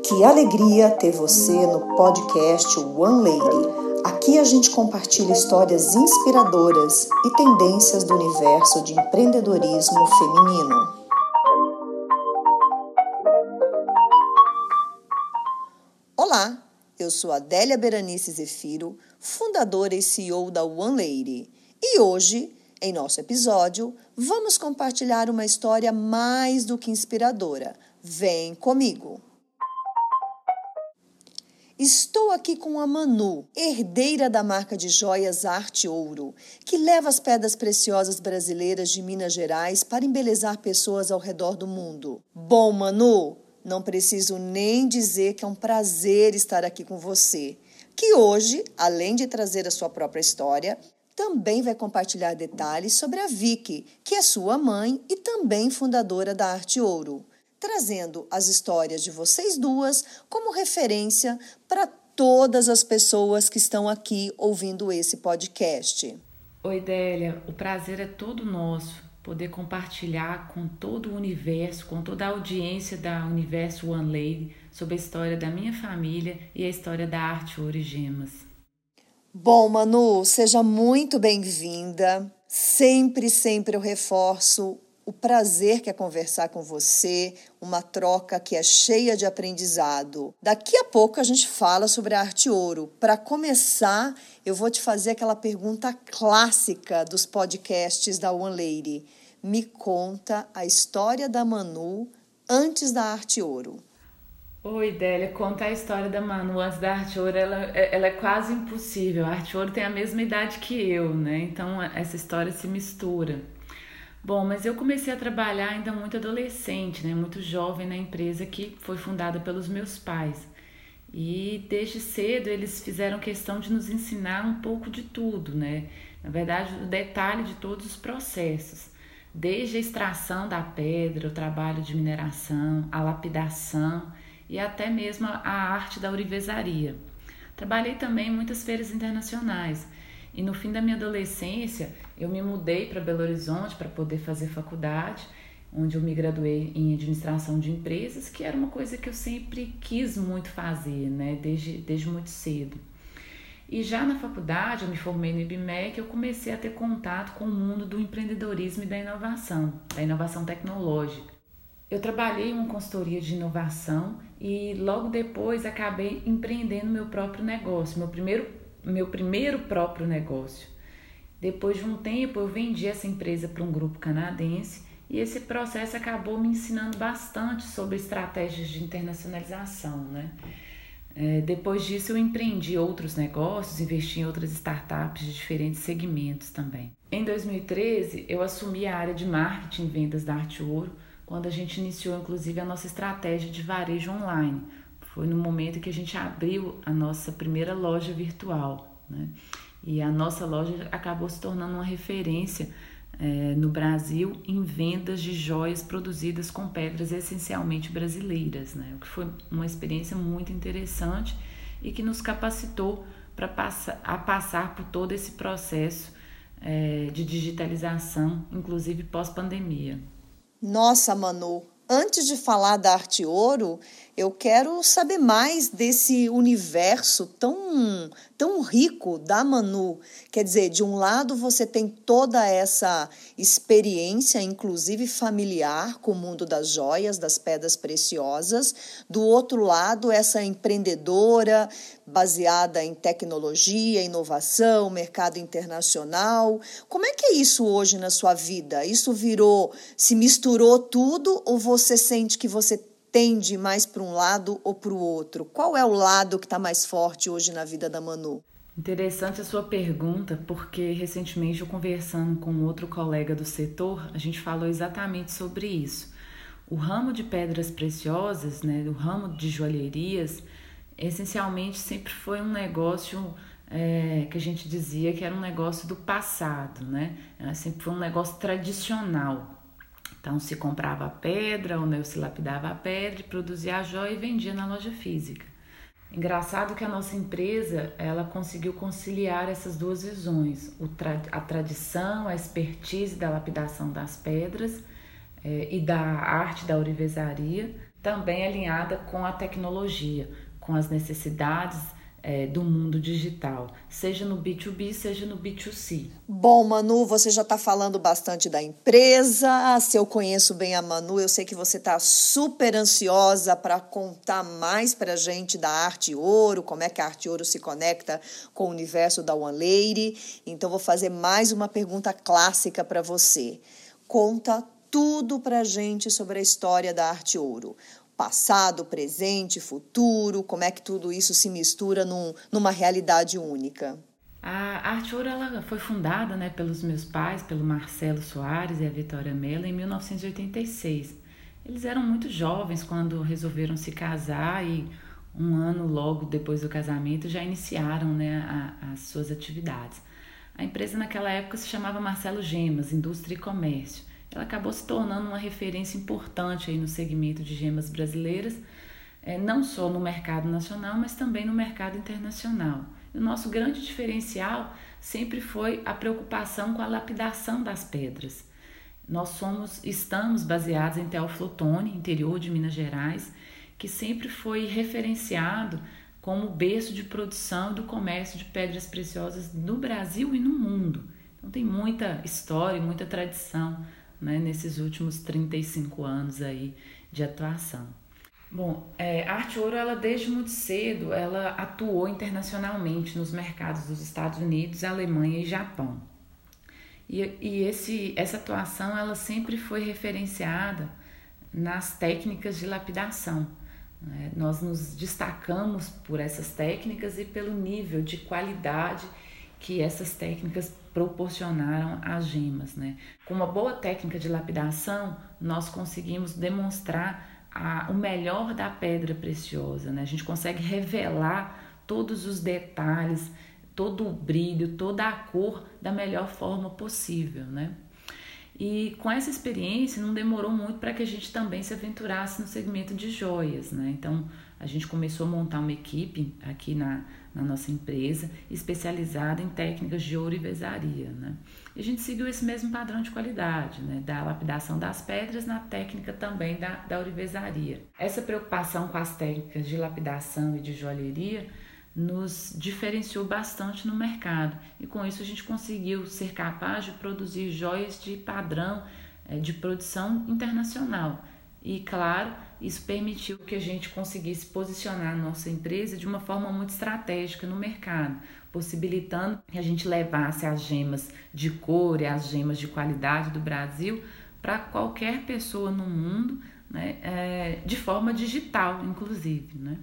Que alegria ter você no podcast One Lady. Aqui a gente compartilha histórias inspiradoras e tendências do universo de empreendedorismo feminino. Olá, eu sou Adélia Beranice Zefiro, fundadora e CEO da One Lady. E hoje, em nosso episódio, vamos compartilhar uma história mais do que inspiradora. Vem comigo! Estou aqui com a Manu, herdeira da marca de joias Arte Ouro, que leva as pedras preciosas brasileiras de Minas Gerais para embelezar pessoas ao redor do mundo. Bom, Manu, não preciso nem dizer que é um prazer estar aqui com você, que hoje, além de trazer a sua própria história, também vai compartilhar detalhes sobre a Vicky, que é sua mãe e também fundadora da Arte Ouro trazendo as histórias de vocês duas como referência para todas as pessoas que estão aqui ouvindo esse podcast. Oi, Délia, o prazer é todo nosso poder compartilhar com todo o universo, com toda a audiência da Universo One Lady sobre a história da minha família e a história da arte Ouro e Gemas. Bom, Manu, seja muito bem-vinda. Sempre, sempre eu reforço o prazer que é conversar com você, uma troca que é cheia de aprendizado. Daqui a pouco a gente fala sobre a arte ouro. Para começar, eu vou te fazer aquela pergunta clássica dos podcasts da One Lady. Me conta a história da Manu antes da arte ouro. Oi, Délia, contar a história da Manu antes da Arte Ouro, ela, ela é quase impossível. A Arte Ouro tem a mesma idade que eu, né? Então essa história se mistura. Bom, mas eu comecei a trabalhar ainda muito adolescente, né, muito jovem na empresa que foi fundada pelos meus pais. E desde cedo eles fizeram questão de nos ensinar um pouco de tudo, né? Na verdade, o detalhe de todos os processos, desde a extração da pedra, o trabalho de mineração, a lapidação e até mesmo a arte da ourivesaria. Trabalhei também em muitas feiras internacionais e no fim da minha adolescência, eu me mudei para Belo Horizonte para poder fazer faculdade, onde eu me graduei em administração de empresas, que era uma coisa que eu sempre quis muito fazer, né, desde, desde muito cedo. E já na faculdade, eu me formei no IBMEC, eu comecei a ter contato com o mundo do empreendedorismo e da inovação, da inovação tecnológica. Eu trabalhei em uma consultoria de inovação e logo depois acabei empreendendo meu próprio negócio. Meu primeiro meu primeiro próprio negócio. Depois de um tempo, eu vendi essa empresa para um grupo canadense e esse processo acabou me ensinando bastante sobre estratégias de internacionalização, né? É, depois disso, eu empreendi outros negócios, investi em outras startups de diferentes segmentos também. Em 2013, eu assumi a área de marketing e vendas da Arte Ouro, quando a gente iniciou, inclusive, a nossa estratégia de varejo online, foi no momento que a gente abriu a nossa primeira loja virtual. Né? E a nossa loja acabou se tornando uma referência é, no Brasil em vendas de joias produzidas com pedras essencialmente brasileiras, né? o que foi uma experiência muito interessante e que nos capacitou para passar, a passar por todo esse processo é, de digitalização, inclusive pós-pandemia. Nossa, Manu, antes de falar da arte ouro, eu quero saber mais desse universo tão, tão rico da Manu. Quer dizer, de um lado você tem toda essa experiência, inclusive familiar, com o mundo das joias, das pedras preciosas. Do outro lado, essa empreendedora baseada em tecnologia, inovação, mercado internacional. Como é que é isso hoje na sua vida? Isso virou, se misturou tudo ou você sente que você tende mais para um lado ou para o outro? Qual é o lado que está mais forte hoje na vida da Manu? Interessante a sua pergunta, porque recentemente eu conversando com outro colega do setor, a gente falou exatamente sobre isso. O ramo de pedras preciosas, né, o ramo de joalherias, essencialmente sempre foi um negócio é, que a gente dizia que era um negócio do passado, né? Sempre foi um negócio tradicional. Então se comprava a pedra, ou né, se lapidava a pedra, produzia a joia e vendia na loja física. Engraçado que a nossa empresa ela conseguiu conciliar essas duas visões, a tradição, a expertise da lapidação das pedras é, e da arte da ourivesaria, também alinhada com a tecnologia, com as necessidades é, do mundo digital, seja no B2B, seja no B2C. Bom, Manu, você já está falando bastante da empresa. Se eu conheço bem a Manu, eu sei que você está super ansiosa para contar mais para a gente da Arte Ouro, como é que a Arte Ouro se conecta com o universo da One Lady. Então, vou fazer mais uma pergunta clássica para você. Conta tudo para a gente sobre a história da Arte Ouro passado, presente, futuro, como é que tudo isso se mistura num, numa realidade única. A Arte Ouro ela foi fundada né, pelos meus pais, pelo Marcelo Soares e a Vitória Mello, em 1986. Eles eram muito jovens quando resolveram se casar e um ano logo depois do casamento já iniciaram né, a, as suas atividades. A empresa naquela época se chamava Marcelo Gemas, Indústria e Comércio ela acabou se tornando uma referência importante aí no segmento de gemas brasileiras, é, não só no mercado nacional, mas também no mercado internacional. E o nosso grande diferencial sempre foi a preocupação com a lapidação das pedras. Nós somos, estamos baseados em Teoflotone, interior de Minas Gerais, que sempre foi referenciado como berço de produção do comércio de pedras preciosas no Brasil e no mundo. Então tem muita história, muita tradição né, nesses últimos 35 anos aí de atuação. Bom, é, a Arte Ouro, ela desde muito cedo, ela atuou internacionalmente nos mercados dos Estados Unidos, Alemanha e Japão. E, e esse, essa atuação, ela sempre foi referenciada nas técnicas de lapidação. Né? Nós nos destacamos por essas técnicas e pelo nível de qualidade que essas técnicas proporcionaram às gemas. Né? Com uma boa técnica de lapidação, nós conseguimos demonstrar a, o melhor da pedra preciosa. Né? A gente consegue revelar todos os detalhes, todo o brilho, toda a cor da melhor forma possível. Né? E com essa experiência não demorou muito para que a gente também se aventurasse no segmento de joias, né? Então a gente começou a montar uma equipe aqui na, na nossa empresa especializada em técnicas de ourivesaria, né? E a gente seguiu esse mesmo padrão de qualidade, né? Da lapidação das pedras na técnica também da, da ourivesaria. Essa preocupação com as técnicas de lapidação e de joalheria nos diferenciou bastante no mercado e com isso a gente conseguiu ser capaz de produzir joias de padrão eh, de produção internacional. E claro, isso permitiu que a gente conseguisse posicionar a nossa empresa de uma forma muito estratégica no mercado, possibilitando que a gente levasse as gemas de cor e as gemas de qualidade do Brasil para qualquer pessoa no mundo, né, é, de forma digital, inclusive. Né?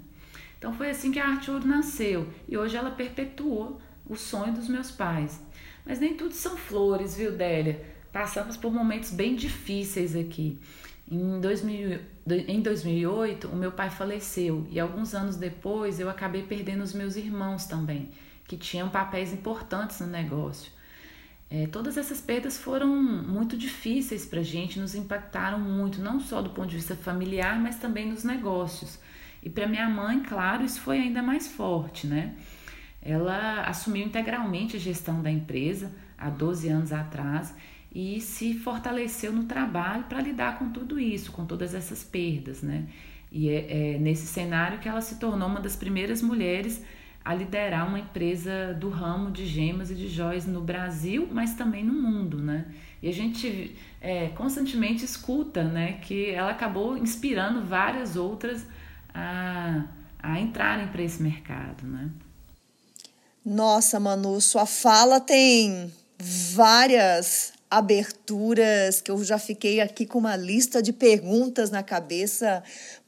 Então foi assim que a Arte Ouro nasceu e hoje ela perpetuou o sonho dos meus pais. Mas nem tudo são flores, viu, Délia? Passamos por momentos bem difíceis aqui. Em, 2000, em 2008, o meu pai faleceu e alguns anos depois eu acabei perdendo os meus irmãos também, que tinham papéis importantes no negócio. É, todas essas perdas foram muito difíceis para a gente, nos impactaram muito, não só do ponto de vista familiar, mas também nos negócios. E para minha mãe, claro, isso foi ainda mais forte, né? Ela assumiu integralmente a gestão da empresa há 12 anos atrás e se fortaleceu no trabalho para lidar com tudo isso, com todas essas perdas, né? E é, é, nesse cenário que ela se tornou uma das primeiras mulheres a liderar uma empresa do ramo de gemas e de joias no Brasil, mas também no mundo, né? E a gente é, constantemente escuta, né, que ela acabou inspirando várias outras a, a entrarem para esse mercado, né? Nossa, Manu, sua fala tem várias aberturas que eu já fiquei aqui com uma lista de perguntas na cabeça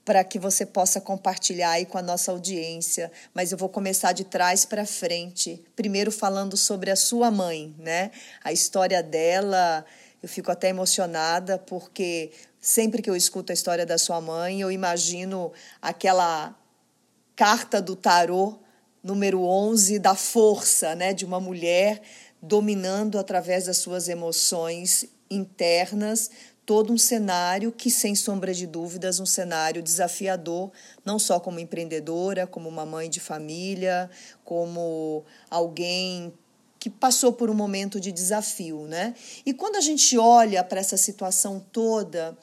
para que você possa compartilhar aí com a nossa audiência, mas eu vou começar de trás para frente. Primeiro falando sobre a sua mãe, né? A história dela, eu fico até emocionada porque Sempre que eu escuto a história da sua mãe, eu imagino aquela carta do tarô número 11 da força, né, de uma mulher dominando através das suas emoções internas todo um cenário que, sem sombra de dúvidas, um cenário desafiador, não só como empreendedora, como uma mãe de família, como alguém que passou por um momento de desafio, né? E quando a gente olha para essa situação toda,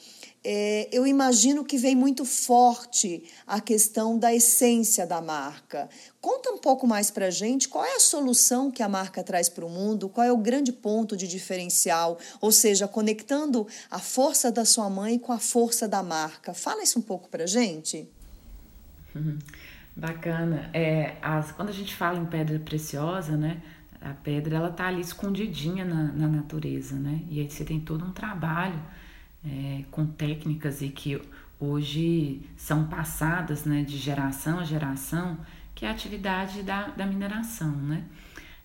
é, eu imagino que vem muito forte a questão da essência da marca. Conta um pouco mais para gente qual é a solução que a marca traz para o mundo, qual é o grande ponto de diferencial, ou seja, conectando a força da sua mãe com a força da marca. Fala isso um pouco para gente. Bacana. É, as, quando a gente fala em pedra preciosa, né? A pedra ela tá ali escondidinha na, na natureza, né? E aí você tem todo um trabalho é, com técnicas e que hoje são passadas, né, de geração a geração, que é a atividade da, da mineração, né?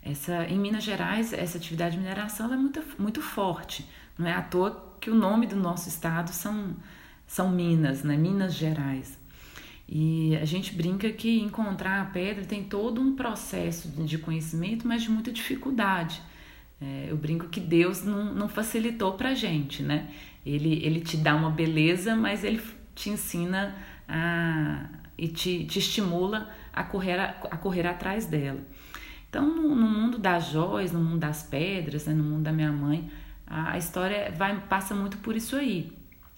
Essa, em Minas Gerais, essa atividade de mineração é muito, muito forte. Não é à toa que o nome do nosso estado são, são Minas, né? Minas Gerais. E a gente brinca que encontrar a pedra tem todo um processo de conhecimento, mas de muita dificuldade. É, eu brinco que Deus não, não facilitou para a gente, né? Ele, ele te dá uma beleza, mas ele te ensina a, e te, te estimula a correr, a, a correr atrás dela. Então, no, no, mundo das joias, no mundo das pedras, né, no mundo da minha mãe, a, a história vai, passa muito por isso aí.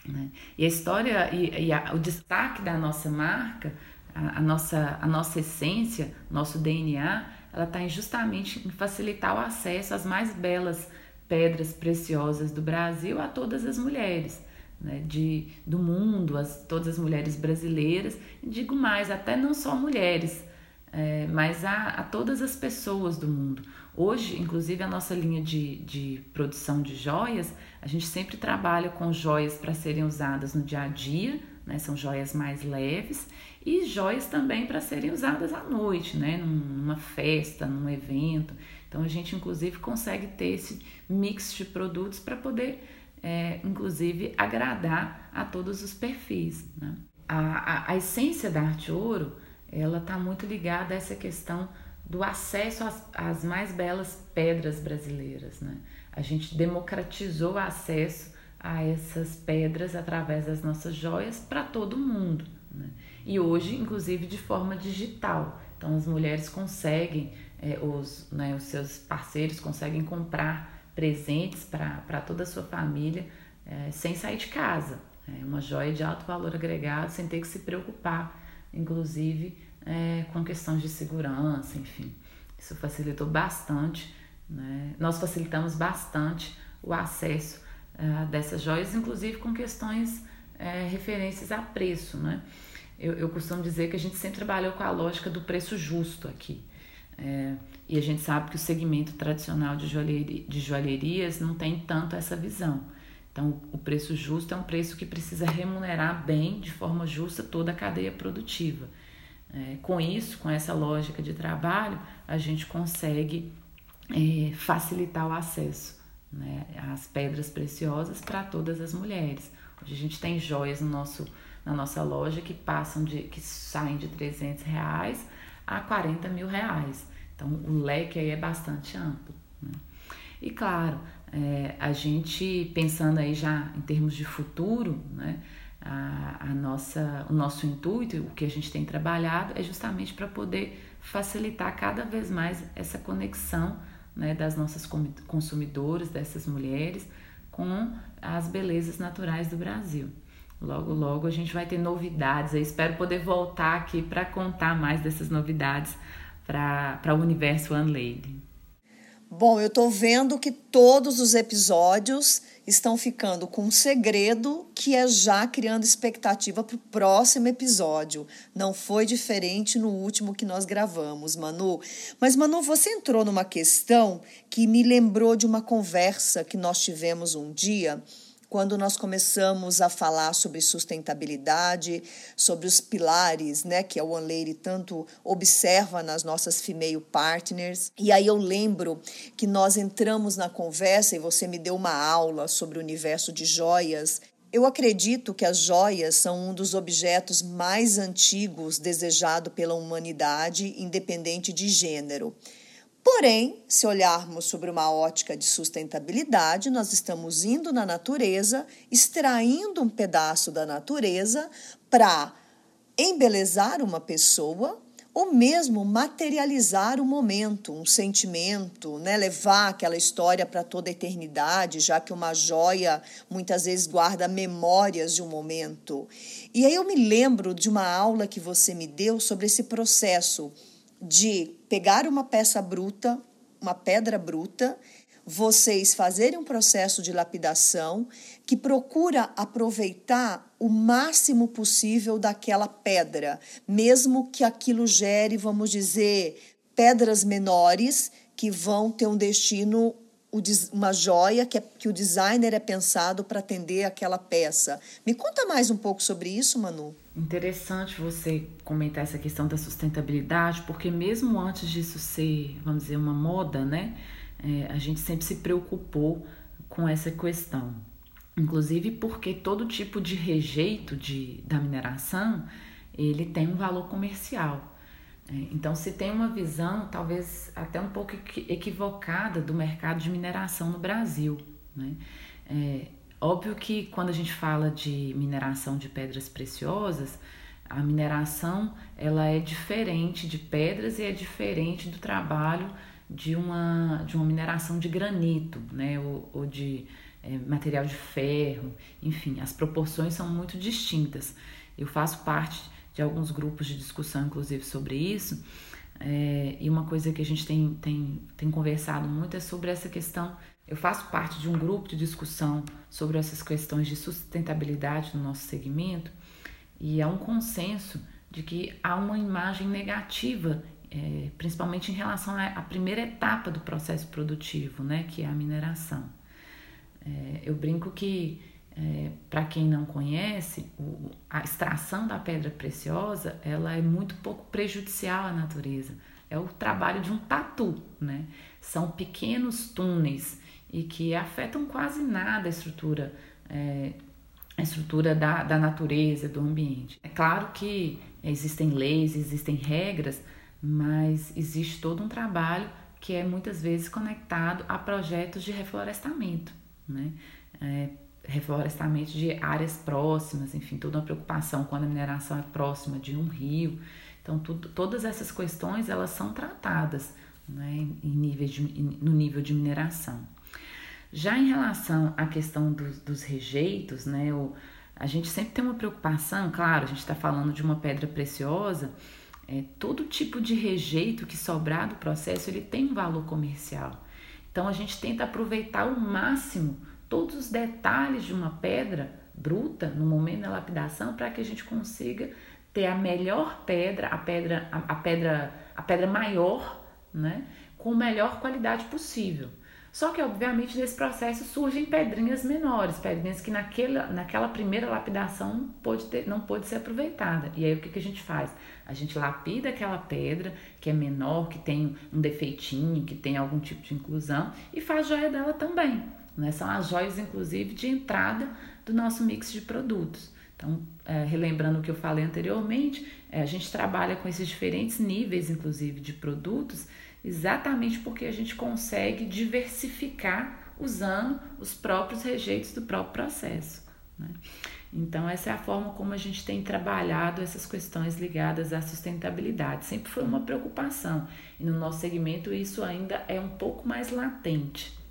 Né? E a história e, e a, o destaque da nossa marca, a, a, nossa, a nossa essência, nosso DNA, ela está justamente em facilitar o acesso às mais belas pedras preciosas do Brasil a todas as mulheres. Né, de, do mundo, as, todas as mulheres brasileiras, digo mais, até não só mulheres, é, mas a, a todas as pessoas do mundo. Hoje, inclusive, a nossa linha de, de produção de joias, a gente sempre trabalha com joias para serem usadas no dia a dia, né? São joias mais leves e joias também para serem usadas à noite, né? Numa festa, num evento. Então a gente inclusive consegue ter esse mix de produtos para poder, é, inclusive, agradar a todos os perfis. Né? A, a, a essência da arte ouro ela está muito ligada a essa questão do acesso às, às mais belas pedras brasileiras. Né? A gente democratizou o acesso a essas pedras através das nossas joias para todo mundo. Né? E hoje, inclusive, de forma digital. Então, as mulheres conseguem, é, os, né, os seus parceiros conseguem comprar presentes para toda a sua família é, sem sair de casa. É uma joia de alto valor agregado, sem ter que se preocupar, inclusive, é, com questões de segurança, enfim. Isso facilitou bastante, né? nós facilitamos bastante o acesso uh, dessas joias, inclusive com questões uh, referências a preço. Né? Eu, eu, costumo dizer que a gente sempre trabalhou com a lógica do preço justo aqui. É, e a gente sabe que o segmento tradicional de, joalheria, de joalherias não tem tanto essa visão. Então, o preço justo é um preço que precisa remunerar bem, de forma justa, toda a cadeia produtiva. É, com isso, com essa lógica de trabalho, a gente consegue é, facilitar o acesso né, às pedras preciosas para todas as mulheres. Hoje a gente tem joias no nosso, na nossa loja que passam de que saem de 300 reais a 40 mil reais. Então o leque aí é bastante amplo. Né? E claro, é, a gente pensando aí já em termos de futuro, né? a, a nossa, o nosso intuito, o que a gente tem trabalhado é justamente para poder facilitar cada vez mais essa conexão né, das nossas consumidoras, dessas mulheres, com as belezas naturais do Brasil. Logo, logo a gente vai ter novidades. Eu espero poder voltar aqui para contar mais dessas novidades para o universo One Lady. Bom, eu estou vendo que todos os episódios estão ficando com um segredo que é já criando expectativa para o próximo episódio. Não foi diferente no último que nós gravamos, Manu. Mas, Manu, você entrou numa questão que me lembrou de uma conversa que nós tivemos um dia quando nós começamos a falar sobre sustentabilidade, sobre os pilares, né, que a One Lady tanto observa nas nossas female partners. E aí eu lembro que nós entramos na conversa e você me deu uma aula sobre o universo de joias eu acredito que as joias são um dos objetos mais antigos desejado pela humanidade, independente de gênero. Porém, se olharmos sobre uma ótica de sustentabilidade, nós estamos indo na natureza, extraindo um pedaço da natureza para embelezar uma pessoa ou mesmo materializar o momento, um sentimento, né? levar aquela história para toda a eternidade, já que uma joia muitas vezes guarda memórias de um momento. E aí eu me lembro de uma aula que você me deu sobre esse processo de pegar uma peça bruta, uma pedra bruta, vocês fazerem um processo de lapidação que procura aproveitar o máximo possível daquela pedra, mesmo que aquilo gere, vamos dizer, pedras menores que vão ter um destino uma joia que, é, que o designer é pensado para atender aquela peça. Me conta mais um pouco sobre isso, Manu. Interessante você comentar essa questão da sustentabilidade, porque mesmo antes disso ser, vamos dizer, uma moda, né? É, a gente sempre se preocupou com essa questão. Inclusive porque todo tipo de rejeito de, da mineração, ele tem um valor comercial. É, então, se tem uma visão, talvez até um pouco equivocada, do mercado de mineração no Brasil. Né? É, óbvio que quando a gente fala de mineração de pedras preciosas, a mineração ela é diferente de pedras e é diferente do trabalho de uma, de uma mineração de granito, né? ou, ou de é, material de ferro, enfim, as proporções são muito distintas. Eu faço parte de alguns grupos de discussão, inclusive, sobre isso. É, e uma coisa que a gente tem, tem, tem conversado muito é sobre essa questão. Eu faço parte de um grupo de discussão sobre essas questões de sustentabilidade no nosso segmento, e há um consenso de que há uma imagem negativa, é, principalmente em relação à primeira etapa do processo produtivo, né, que é a mineração. É, eu brinco que é, para quem não conhece, o, a extração da pedra preciosa ela é muito pouco prejudicial à natureza. É o trabalho de um tatu, né? São pequenos túneis e que afetam quase nada a estrutura, é, a estrutura da, da natureza, do ambiente. É claro que existem leis, existem regras, mas existe todo um trabalho que é muitas vezes conectado a projetos de reflorestamento, né? É, reflorestamento de áreas próximas, enfim, toda uma preocupação quando a mineração é próxima de um rio. Então, tudo, todas essas questões elas são tratadas né, em nível de, no nível de mineração. Já em relação à questão dos, dos rejeitos, né, o, a gente sempre tem uma preocupação, claro, a gente está falando de uma pedra preciosa, é, todo tipo de rejeito que sobrar do processo ele tem um valor comercial. Então a gente tenta aproveitar o máximo todos os detalhes de uma pedra bruta no momento da lapidação para que a gente consiga ter a melhor pedra, a pedra, a, a pedra, a pedra maior, né, com a melhor qualidade possível. Só que, obviamente, nesse processo surgem pedrinhas menores, pedrinhas que naquela, naquela primeira lapidação não ter, não pôde ser aproveitada. E aí o que, que a gente faz? A gente lapida aquela pedra que é menor, que tem um defeitinho, que tem algum tipo de inclusão, e faz joia dela também. Né? São as joias, inclusive, de entrada do nosso mix de produtos. Então, é, relembrando o que eu falei anteriormente, é, a gente trabalha com esses diferentes níveis, inclusive, de produtos, exatamente porque a gente consegue diversificar usando os próprios rejeitos do próprio processo. Né? Então, essa é a forma como a gente tem trabalhado essas questões ligadas à sustentabilidade. Sempre foi uma preocupação, e no nosso segmento isso ainda é um pouco mais latente.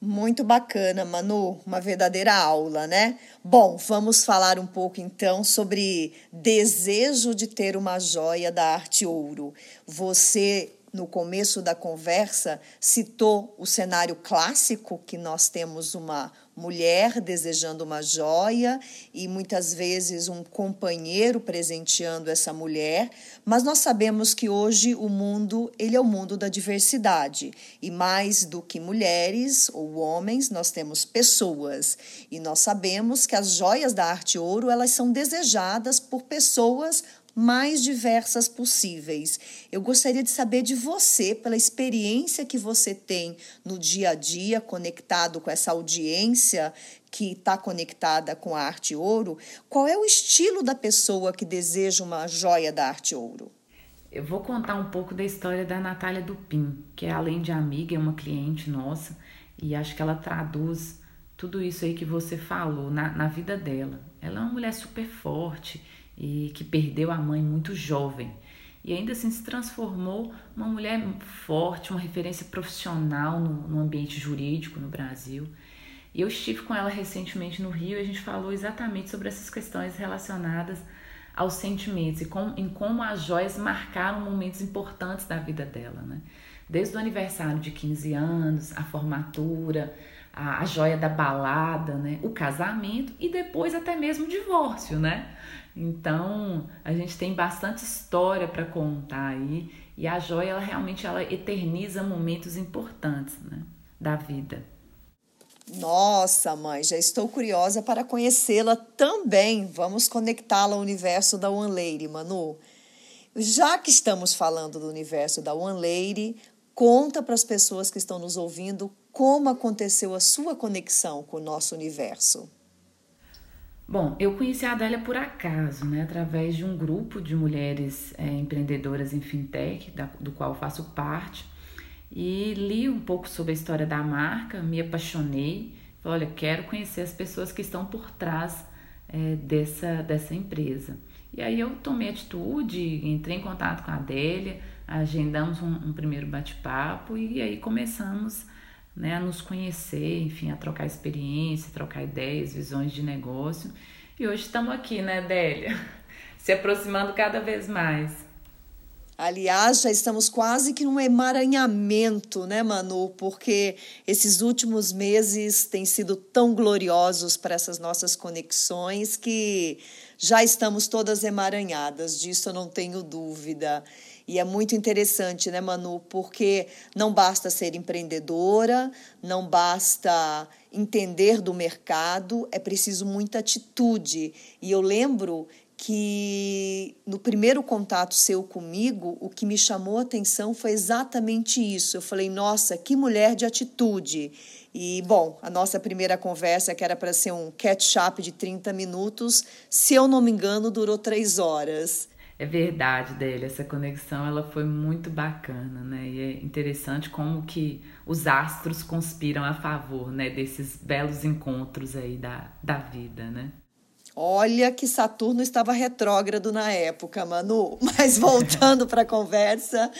Muito bacana, Manu, uma verdadeira aula, né? Bom, vamos falar um pouco então sobre desejo de ter uma joia da arte ouro. Você no começo da conversa, citou o cenário clássico, que nós temos uma mulher desejando uma joia e muitas vezes um companheiro presenteando essa mulher, mas nós sabemos que hoje o mundo, ele é o mundo da diversidade, e mais do que mulheres ou homens, nós temos pessoas, e nós sabemos que as joias da arte ouro, elas são desejadas por pessoas mais diversas possíveis. Eu gostaria de saber de você, pela experiência que você tem no dia a dia, conectado com essa audiência que está conectada com a arte ouro, qual é o estilo da pessoa que deseja uma joia da arte ouro? Eu vou contar um pouco da história da Natália Dupin, que é além de amiga, é uma cliente nossa, e acho que ela traduz tudo isso aí que você falou na, na vida dela. Ela é uma mulher super forte, e que perdeu a mãe muito jovem. e ainda assim se transformou uma mulher forte, uma referência profissional no, no ambiente jurídico no Brasil. E eu estive com ela recentemente no Rio e a gente falou exatamente sobre essas questões relacionadas aos sentimentos e com, em como as joias marcaram momentos importantes da vida dela, né? Desde o aniversário de 15 anos, a formatura, a, a joia da balada, né? O casamento e depois até mesmo o divórcio, né? Então, a gente tem bastante história para contar aí e a joia ela realmente ela eterniza momentos importantes, né, da vida. Nossa, mãe, já estou curiosa para conhecê-la também. Vamos conectá-la ao universo da One Lady, Manu. Já que estamos falando do universo da One Lady, conta para as pessoas que estão nos ouvindo como aconteceu a sua conexão com o nosso universo. Bom, eu conheci a Adélia por acaso, né, através de um grupo de mulheres é, empreendedoras em fintech, da, do qual faço parte e li um pouco sobre a história da marca, me apaixonei. Falei, olha, quero conhecer as pessoas que estão por trás é, dessa, dessa empresa. E aí eu tomei atitude, entrei em contato com a Adélia, agendamos um, um primeiro bate-papo e aí começamos né, a nos conhecer, enfim, a trocar experiência, trocar ideias, visões de negócio. E hoje estamos aqui, né, Adélia? Se aproximando cada vez mais. Aliás, já estamos quase que num emaranhamento, né, Manu? Porque esses últimos meses têm sido tão gloriosos para essas nossas conexões que já estamos todas emaranhadas, disso eu não tenho dúvida. E é muito interessante, né, Manu? Porque não basta ser empreendedora, não basta entender do mercado, é preciso muita atitude. E eu lembro que no primeiro contato seu comigo, o que me chamou a atenção foi exatamente isso. Eu falei, nossa, que mulher de atitude. E, bom, a nossa primeira conversa, que era para ser um catch-up de 30 minutos, se eu não me engano, durou três horas. É verdade, dele. Essa conexão ela foi muito bacana, né? E é interessante como que os astros conspiram a favor, né? Desses belos encontros aí da, da vida, né? Olha que Saturno estava retrógrado na época, Manu. Mas voltando para a conversa,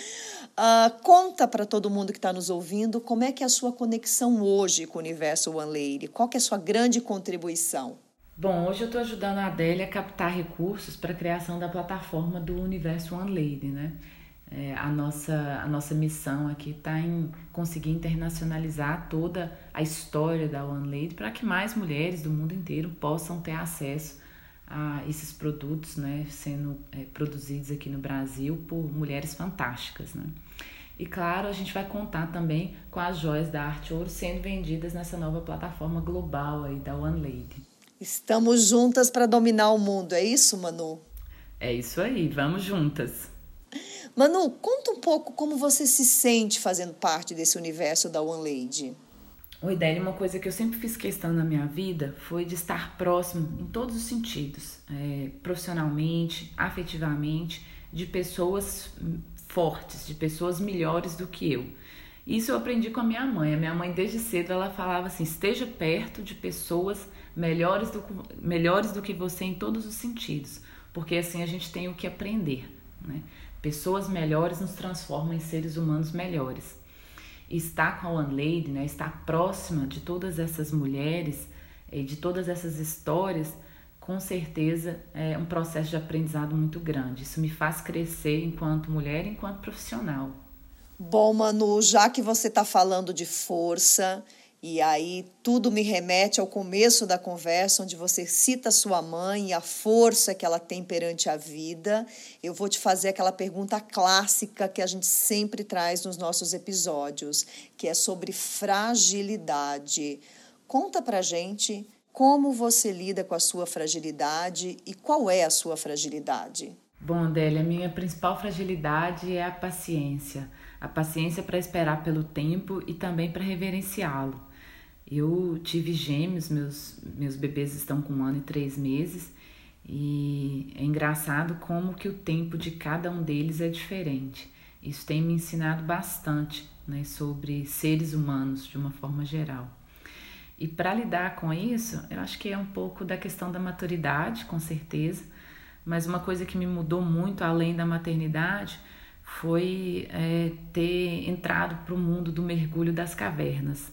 uh, conta para todo mundo que está nos ouvindo como é que é a sua conexão hoje com o universo One Lady. Qual que é a sua grande contribuição? Bom, hoje eu estou ajudando a Adélia a captar recursos para a criação da plataforma do Universo One Lady, né? É, a, nossa, a nossa missão aqui está em conseguir internacionalizar toda a história da One Lady para que mais mulheres do mundo inteiro possam ter acesso a esses produtos, né, sendo é, produzidos aqui no Brasil por mulheres fantásticas, né? E claro, a gente vai contar também com as joias da Arte Ouro sendo vendidas nessa nova plataforma global aí da One Lady. Estamos juntas para dominar o mundo, é isso, Manu? É isso aí, vamos juntas. Manu, conta um pouco como você se sente fazendo parte desse universo da One Lady. Oi, Deli, uma coisa que eu sempre fiz questão na minha vida foi de estar próximo em todos os sentidos, é, profissionalmente, afetivamente, de pessoas fortes, de pessoas melhores do que eu. Isso eu aprendi com a minha mãe. A minha mãe, desde cedo, ela falava assim: esteja perto de pessoas melhores do, melhores do que você em todos os sentidos, porque assim a gente tem o que aprender. Né? Pessoas melhores nos transformam em seres humanos melhores. estar com a One Lady, né, estar próxima de todas essas mulheres e de todas essas histórias, com certeza é um processo de aprendizado muito grande. Isso me faz crescer enquanto mulher, enquanto profissional. Bom, Manu, já que você está falando de força, e aí tudo me remete ao começo da conversa, onde você cita sua mãe e a força que ela tem perante a vida. Eu vou te fazer aquela pergunta clássica que a gente sempre traz nos nossos episódios, que é sobre fragilidade. Conta pra gente como você lida com a sua fragilidade e qual é a sua fragilidade. Bom, Adélia, a minha principal fragilidade é a paciência. A paciência para esperar pelo tempo e também para reverenciá-lo. Eu tive gêmeos, meus, meus bebês estão com um ano e três meses, e é engraçado como que o tempo de cada um deles é diferente. Isso tem me ensinado bastante né, sobre seres humanos de uma forma geral. E para lidar com isso, eu acho que é um pouco da questão da maturidade, com certeza, Mas uma coisa que me mudou muito além da maternidade foi é, ter entrado para o mundo do mergulho das cavernas.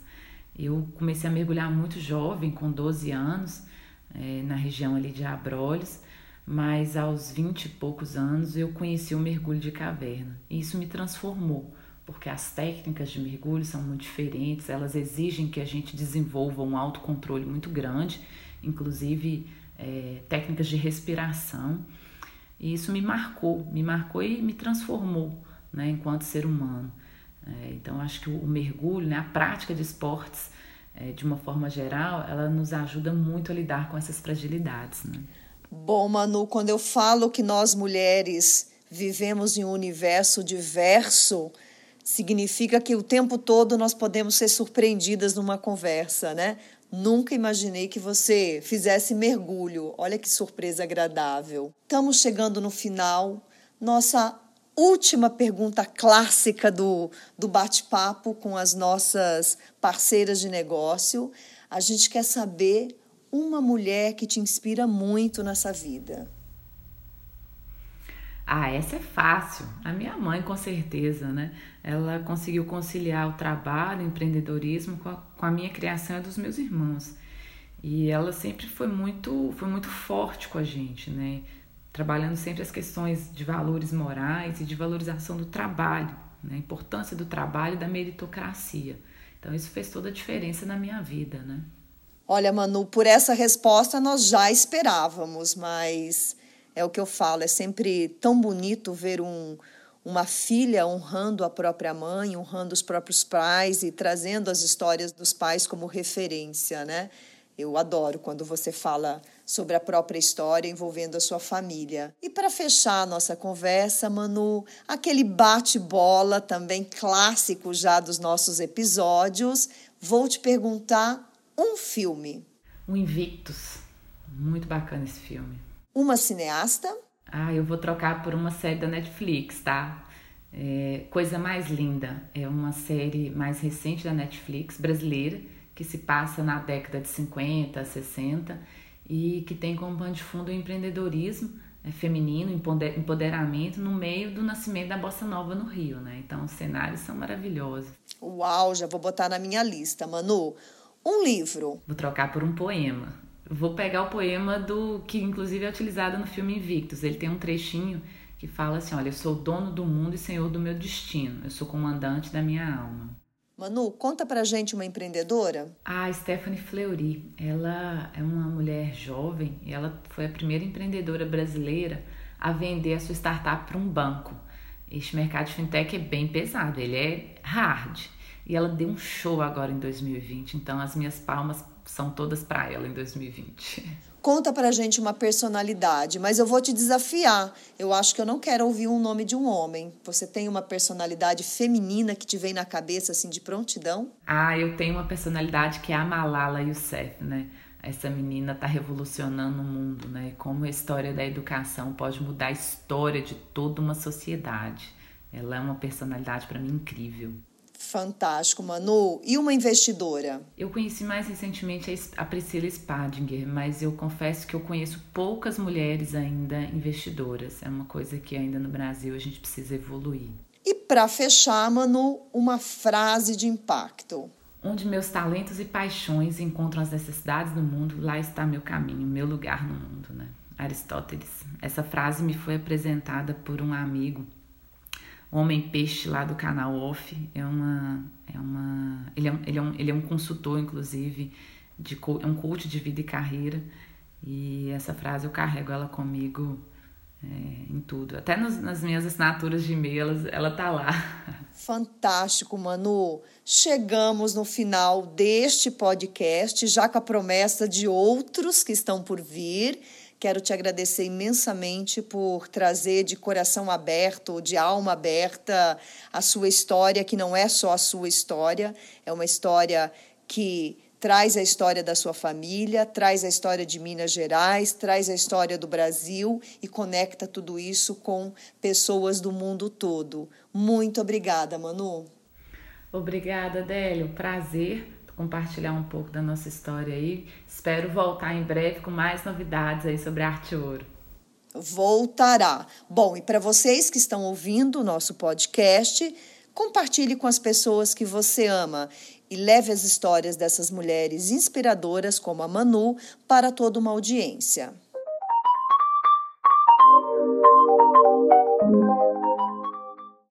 Eu comecei a mergulhar muito jovem, com 12 anos, é, na região ali de Abrolhos, mas aos 20 e poucos anos eu conheci o mergulho de caverna. E isso me transformou, porque as técnicas de mergulho são muito diferentes, elas exigem que a gente desenvolva um autocontrole muito grande, inclusive é, técnicas de respiração. E isso me marcou, me marcou e me transformou né, enquanto ser humano. É, então, acho que o, mergulho, né, a prática de esportes, é, de uma forma geral, ela nos ajuda muito a lidar com essas fragilidades. Né? Bom, Manu, quando eu falo que nós mulheres vivemos em um universo diverso, significa que o tempo todo nós podemos ser surpreendidas numa conversa, né? Nunca imaginei que você fizesse mergulho. Olha que surpresa agradável. Estamos chegando no final. Nossa última pergunta clássica do, do bate-papo com as nossas parceiras de negócio. A gente quer saber uma mulher que te inspira muito nessa vida. Ah, essa é fácil. A minha mãe, com certeza, né? Ela conseguiu conciliar o trabalho, o empreendedorismo com a, com a minha criação e dos meus irmãos. E ela sempre foi muito, foi muito forte com a gente, né? Trabalhando sempre as questões de valores morais e de valorização do trabalho, né? a importância do trabalho e da meritocracia. Então, isso fez toda a diferença na minha vida, né? Olha, Manu, por essa resposta nós já esperávamos, mas é o que eu falo, é sempre tão bonito ver um, uma filha honrando a própria mãe, honrando os próprios pais e trazendo as histórias dos pais como referência, né? Eu adoro quando você fala sobre a própria história envolvendo a sua família. E para fechar a nossa conversa, Manu, aquele bate-bola também clássico já dos nossos episódios, vou te perguntar um filme. O Invictus. Muito bacana esse filme. Uma cineasta? Ah, eu vou trocar por uma série da Netflix, tá? É, Coisa Mais Linda é uma série mais recente da Netflix, brasileira, que se passa na década de 50, 60 e que tem como pano de fundo o empreendedorismo é, feminino, empoderamento no meio do nascimento da bossa nova no Rio, né? Então os cenários são maravilhosos. Uau, já vou botar na minha lista, Manu. Um livro. Vou trocar por um poema. Vou pegar o poema do que inclusive é utilizado no filme Invictus. Ele tem um trechinho que fala assim: "Olha, eu sou dono do mundo e senhor do meu destino. Eu sou comandante da minha alma." Manu, conta pra gente uma empreendedora. A Stephanie Fleury, ela é uma mulher jovem e ela foi a primeira empreendedora brasileira a vender a sua startup para um banco. Este mercado de fintech é bem pesado, ele é hard. E ela deu um show agora em 2020, então as minhas palmas são todas para ela em 2020. Conta pra gente uma personalidade, mas eu vou te desafiar. Eu acho que eu não quero ouvir um nome de um homem. Você tem uma personalidade feminina que te vem na cabeça assim de prontidão? Ah, eu tenho uma personalidade que é a Malala Yousaf, né? Essa menina tá revolucionando o mundo, né? Como a história da educação pode mudar a história de toda uma sociedade. Ela é uma personalidade para mim incrível. Fantástico, Manu. E uma investidora? Eu conheci mais recentemente a Priscila Spadinger, mas eu confesso que eu conheço poucas mulheres ainda investidoras. É uma coisa que ainda no Brasil a gente precisa evoluir. E para fechar, Manu, uma frase de impacto. Onde meus talentos e paixões encontram as necessidades do mundo, lá está meu caminho, meu lugar no mundo, né? Aristóteles. Essa frase me foi apresentada por um amigo Homem Peixe lá do canal Off. É uma. É uma ele, é, ele, é um, ele é um consultor, inclusive, de, é um coach de vida e carreira. E essa frase eu carrego ela comigo é, em tudo. Até nos, nas minhas assinaturas de e-mail ela tá lá. Fantástico, Manu. Chegamos no final deste podcast, já com a promessa de outros que estão por vir. Quero te agradecer imensamente por trazer de coração aberto, de alma aberta, a sua história, que não é só a sua história, é uma história que traz a história da sua família, traz a história de Minas Gerais, traz a história do Brasil e conecta tudo isso com pessoas do mundo todo. Muito obrigada, Manu. Obrigada, Délio. Prazer compartilhar um pouco da nossa história aí. Espero voltar em breve com mais novidades aí sobre arte ouro. Voltará. Bom, e para vocês que estão ouvindo o nosso podcast, compartilhe com as pessoas que você ama e leve as histórias dessas mulheres inspiradoras como a Manu para toda uma audiência.